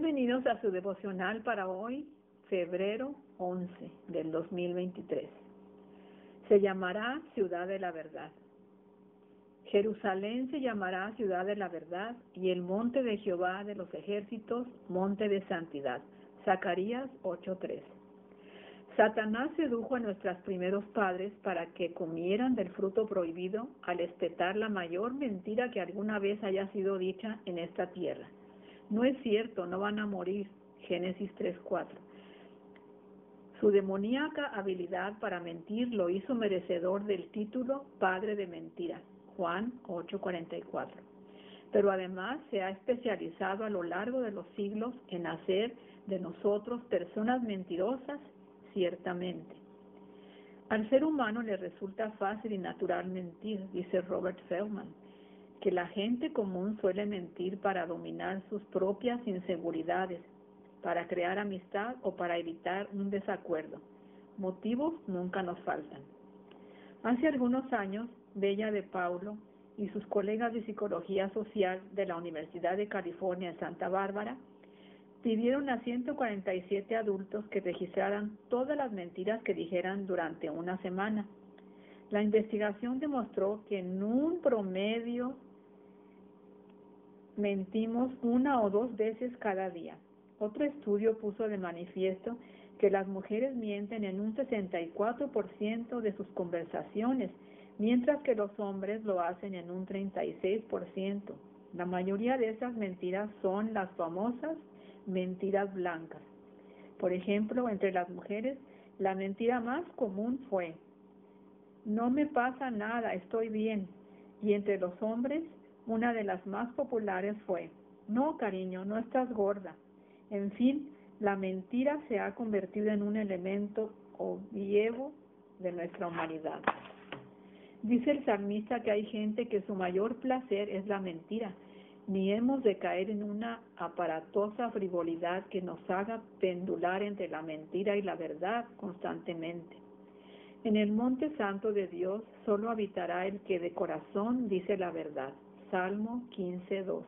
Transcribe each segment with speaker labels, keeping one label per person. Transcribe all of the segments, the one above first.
Speaker 1: Bienvenidos a su devocional para hoy, febrero 11 del 2023. Se llamará Ciudad de la Verdad. Jerusalén se llamará Ciudad de la Verdad y el monte de Jehová de los ejércitos, monte de santidad. Zacarías 8:3. Satanás sedujo a nuestros primeros padres para que comieran del fruto prohibido al espetar la mayor mentira que alguna vez haya sido dicha en esta tierra. No es cierto, no van a morir. Génesis 3:4. Su demoníaca habilidad para mentir lo hizo merecedor del título Padre de Mentira. Juan 8:44. Pero además se ha especializado a lo largo de los siglos en hacer de nosotros personas mentirosas ciertamente. Al ser humano le resulta fácil y natural mentir, dice Robert Feldman, que la gente común suele mentir para dominar sus propias inseguridades, para crear amistad o para evitar un desacuerdo. Motivos nunca nos faltan. Hace algunos años, Bella de Paulo y sus colegas de psicología social de la Universidad de California en Santa Bárbara pidieron a 147 adultos que registraran todas las mentiras que dijeran durante una semana. La investigación demostró que en un promedio mentimos una o dos veces cada día. Otro estudio puso de manifiesto que las mujeres mienten en un 64% de sus conversaciones, mientras que los hombres lo hacen en un 36%. La mayoría de esas mentiras son las famosas mentiras blancas. Por ejemplo, entre las mujeres, la mentira más común fue, no me pasa nada, estoy bien. Y entre los hombres, una de las más populares fue, no, cariño, no estás gorda. En fin, la mentira se ha convertido en un elemento obvievo de nuestra humanidad. Dice el salmista que hay gente que su mayor placer es la mentira, ni hemos de caer en una aparatosa frivolidad que nos haga pendular entre la mentira y la verdad constantemente. En el monte santo de Dios solo habitará el que de corazón dice la verdad. Salmo 15.2.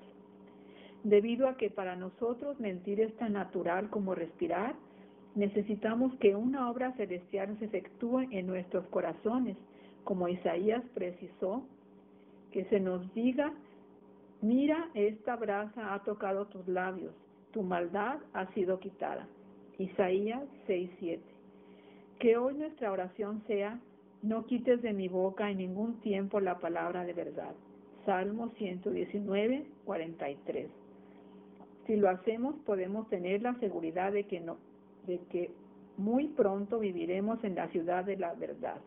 Speaker 1: Debido a que para nosotros mentir es tan natural como respirar, necesitamos que una obra celestial se efectúe en nuestros corazones, como Isaías precisó, que se nos diga Mira, esta brasa ha tocado tus labios, tu maldad ha sido quitada. Isaías 6:7. Que hoy nuestra oración sea, no quites de mi boca en ningún tiempo la palabra de verdad. Salmo 119, 43. Si lo hacemos, podemos tener la seguridad de que, no, de que muy pronto viviremos en la ciudad de la verdad.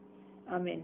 Speaker 1: Amén.